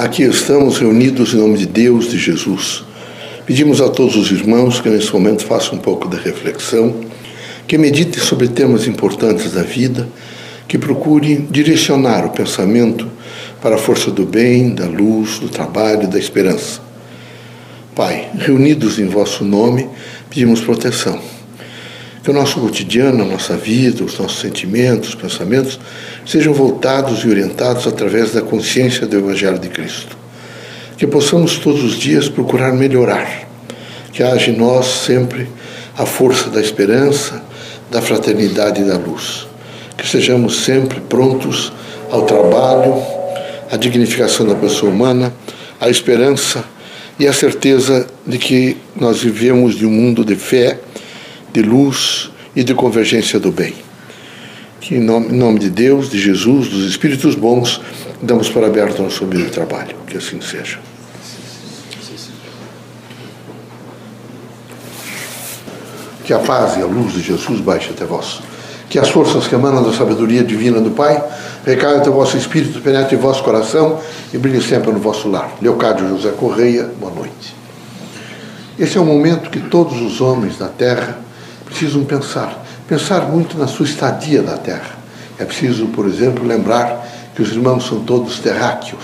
Aqui estamos reunidos em nome de Deus, de Jesus. Pedimos a todos os irmãos que nesse momento façam um pouco de reflexão, que meditem sobre temas importantes da vida, que procurem direcionar o pensamento para a força do bem, da luz, do trabalho e da esperança. Pai, reunidos em vosso nome, pedimos proteção. Que o nosso cotidiano, a nossa vida, os nossos sentimentos, pensamentos sejam voltados e orientados através da consciência do Evangelho de Cristo. Que possamos todos os dias procurar melhorar. Que haja em nós sempre a força da esperança, da fraternidade e da luz. Que sejamos sempre prontos ao trabalho, à dignificação da pessoa humana, à esperança e à certeza de que nós vivemos de um mundo de fé de luz e de convergência do bem. Que em nome, em nome de Deus, de Jesus, dos Espíritos bons, damos para aberto nosso humilde trabalho. Que assim seja. Que a paz e a luz de Jesus baixe até vós. Que as forças que emanam da sabedoria divina do Pai recaiam até o vosso espírito, penetre em vosso coração e brilhe sempre no vosso lar. Leocádio José Correia, boa noite. Esse é o momento que todos os homens da terra precisam pensar. Pensar muito na sua estadia na Terra. É preciso, por exemplo, lembrar que os irmãos são todos terráqueos.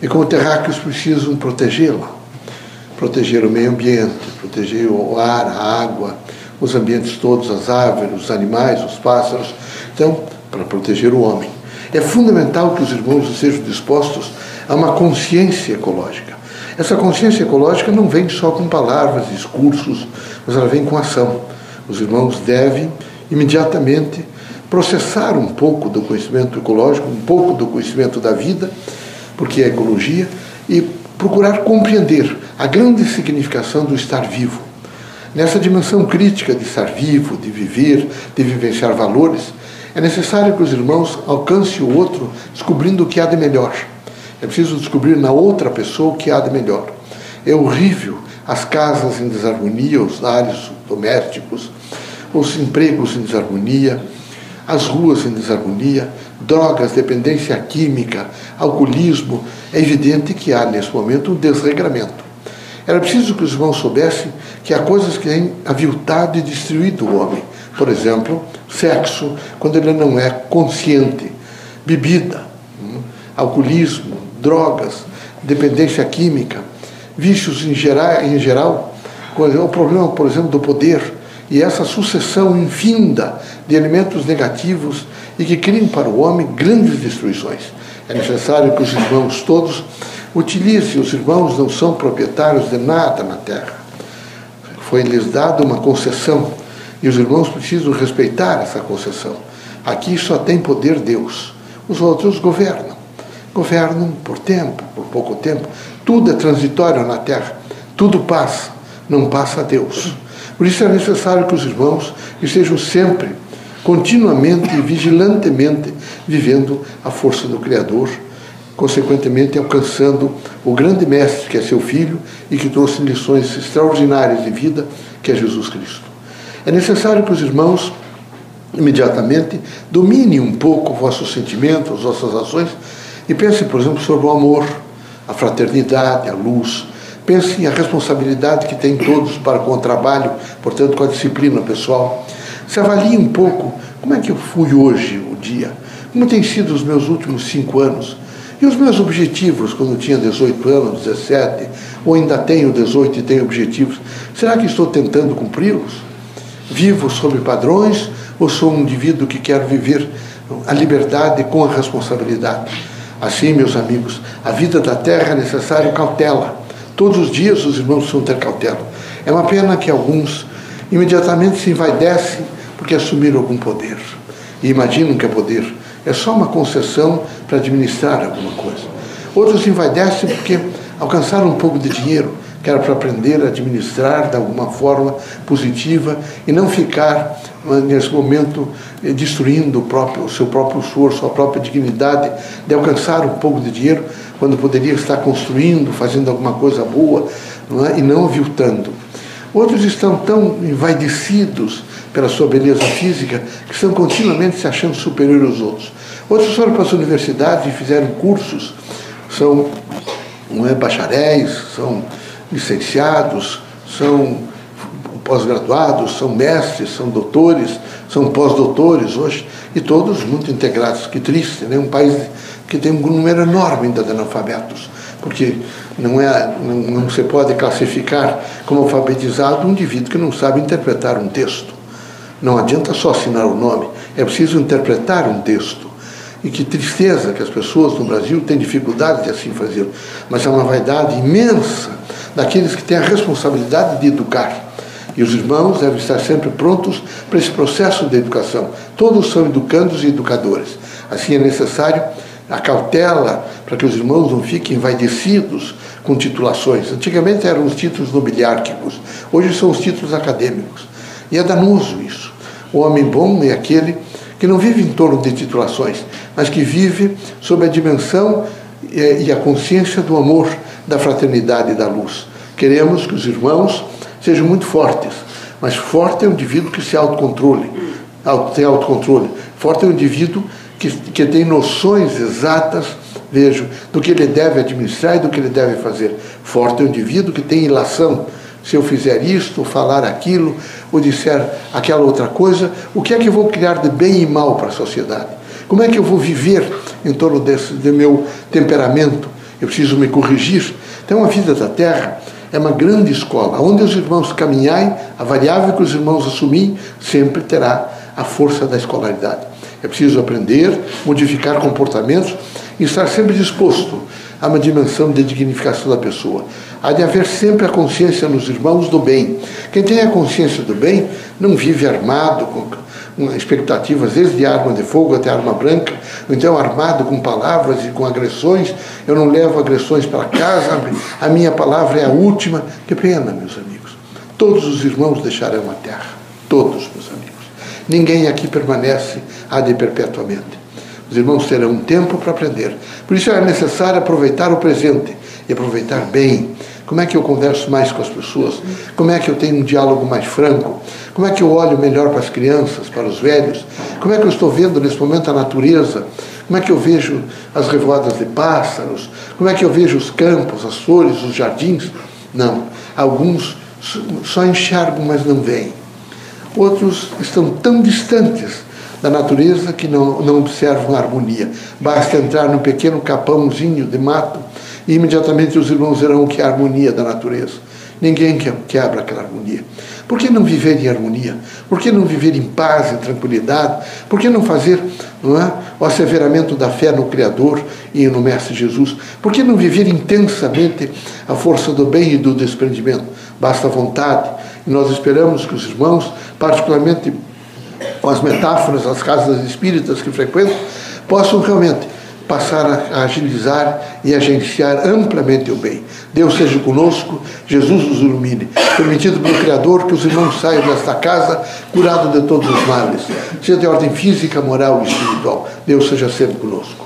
E como terráqueos precisam protegê-la. Proteger o meio ambiente, proteger o ar, a água, os ambientes todos, as árvores, os animais, os pássaros. Então, para proteger o homem. É fundamental que os irmãos estejam dispostos a uma consciência ecológica. Essa consciência ecológica não vem só com palavras, discursos, mas ela vem com ação. Os irmãos devem imediatamente processar um pouco do conhecimento ecológico, um pouco do conhecimento da vida, porque é ecologia, e procurar compreender a grande significação do estar vivo. Nessa dimensão crítica de estar vivo, de viver, de vivenciar valores, é necessário que os irmãos alcancem o outro descobrindo o que há de melhor. É preciso descobrir na outra pessoa o que há de melhor. É horrível as casas em desarmonia, os lares domésticos, os empregos em desarmonia, as ruas em desarmonia, drogas, dependência química, alcoolismo. É evidente que há nesse momento um desregramento. Era preciso que os irmãos soubessem que há coisas que têm aviltado e destruído o homem. Por exemplo, sexo, quando ele não é consciente, bebida, hum, alcoolismo, drogas, dependência química vícios em geral, em geral o problema, por exemplo, do poder e essa sucessão infinda de elementos negativos e que criam para o homem grandes destruições. É necessário que os irmãos todos utilizem, os irmãos não são proprietários de nada na terra. Foi-lhes dada uma concessão e os irmãos precisam respeitar essa concessão. Aqui só tem poder Deus. Os outros governam. Governam por tempo, por pouco tempo, tudo é transitório na terra, tudo passa, não passa a Deus. Por isso é necessário que os irmãos estejam sempre, continuamente e vigilantemente vivendo a força do Criador, consequentemente alcançando o grande mestre que é seu filho e que trouxe lições extraordinárias de vida, que é Jesus Cristo. É necessário que os irmãos imediatamente dominem um pouco vossos sentimentos, vossas ações e pensem, por exemplo, sobre o amor, a fraternidade, a luz. Pense a responsabilidade que tem todos para com o trabalho, portanto, com a disciplina pessoal. Se avalie um pouco como é que eu fui hoje, o dia, como têm sido os meus últimos cinco anos. E os meus objetivos, quando eu tinha 18 anos, 17, ou ainda tenho 18 e tenho objetivos, será que estou tentando cumpri-los? Vivo sob padrões ou sou um indivíduo que quer viver a liberdade com a responsabilidade? Assim, meus amigos, a vida da terra é necessária cautela. Todos os dias os irmãos precisam ter cautela. É uma pena que alguns imediatamente se envaidecem porque assumiram algum poder. E imaginam que é poder. É só uma concessão para administrar alguma coisa. Outros se envaidecem porque alcançaram um pouco de dinheiro, que era para aprender a administrar de alguma forma positiva e não ficar nesse momento eh, destruindo o, próprio, o seu próprio esforço, a própria dignidade de alcançar um pouco de dinheiro quando poderia estar construindo, fazendo alguma coisa boa não é? e não aviltando. Outros estão tão envaidecidos pela sua beleza física que estão continuamente se achando superiores aos outros. Outros foram para as universidades e fizeram cursos, são não é bacharéis, são licenciados, são pós-graduados, são mestres, são doutores, são pós-doutores hoje, e todos muito integrados. Que triste, né? Um país que tem um número enorme ainda de analfabetos, porque não, é, não, não se pode classificar como alfabetizado um indivíduo que não sabe interpretar um texto. Não adianta só assinar o nome, é preciso interpretar um texto. E que tristeza que as pessoas no Brasil têm dificuldade de assim fazer. Mas é uma vaidade imensa daqueles que têm a responsabilidade de educar. E os irmãos devem estar sempre prontos para esse processo de educação. Todos são educandos e educadores. Assim é necessário a cautela para que os irmãos não fiquem envaidecidos com titulações. Antigamente eram os títulos nobiliárquicos, hoje são os títulos acadêmicos. E é danoso isso. O homem bom é aquele que não vive em torno de titulações, mas que vive sob a dimensão eh, e a consciência do amor, da fraternidade e da luz. Queremos que os irmãos sejam muito fortes, mas forte é o indivíduo que se autocontrole, tem autocontrole. Forte é o indivíduo que, que tem noções exatas, vejo, do que ele deve administrar e do que ele deve fazer. Forte é o indivíduo que tem ilação. Se eu fizer isto, ou falar aquilo, ou disser aquela outra coisa, o que é que eu vou criar de bem e mal para a sociedade? Como é que eu vou viver em torno desse do meu temperamento? Eu preciso me corrigir. Então, a vida da Terra é uma grande escola. Onde os irmãos caminharem, a variável que os irmãos assumir, sempre terá a força da escolaridade. É preciso aprender, modificar comportamentos e estar sempre disposto a uma dimensão de dignificação da pessoa. Há de haver sempre a consciência nos irmãos do bem. Quem tem a consciência do bem não vive armado, com expectativas desde arma de fogo até arma branca, então armado com palavras e com agressões. Eu não levo agressões para casa, a minha palavra é a última. Que pena, meus amigos. Todos os irmãos deixarão a terra. Todos, meus amigos. Ninguém aqui permanece ad perpetuamente. Os irmãos terão um tempo para aprender. Por isso é necessário aproveitar o presente e aproveitar bem. Como é que eu converso mais com as pessoas? Como é que eu tenho um diálogo mais franco? Como é que eu olho melhor para as crianças, para os velhos? Como é que eu estou vendo nesse momento a natureza? Como é que eu vejo as revoadas de pássaros? Como é que eu vejo os campos, as flores, os jardins? Não. Alguns só enxergam, mas não veem. Outros estão tão distantes da natureza que não, não observam a harmonia. Basta entrar num pequeno capãozinho de mato e imediatamente os irmãos verão que é a harmonia da natureza. Ninguém quebra aquela harmonia. Por que não viver em harmonia? Por que não viver em paz e tranquilidade? Por que não fazer não é, o asseveramento da fé no Criador e no Mestre Jesus? Por que não viver intensamente a força do bem e do desprendimento? Basta vontade. E nós esperamos que os irmãos, particularmente com as metáforas das casas espíritas que frequentam, possam realmente passar a agilizar e agenciar amplamente o bem. Deus seja conosco, Jesus nos ilumine. Permitido pelo Criador que os irmãos saiam desta casa curados de todos os males, seja de ordem física, moral e espiritual. Deus seja sempre conosco.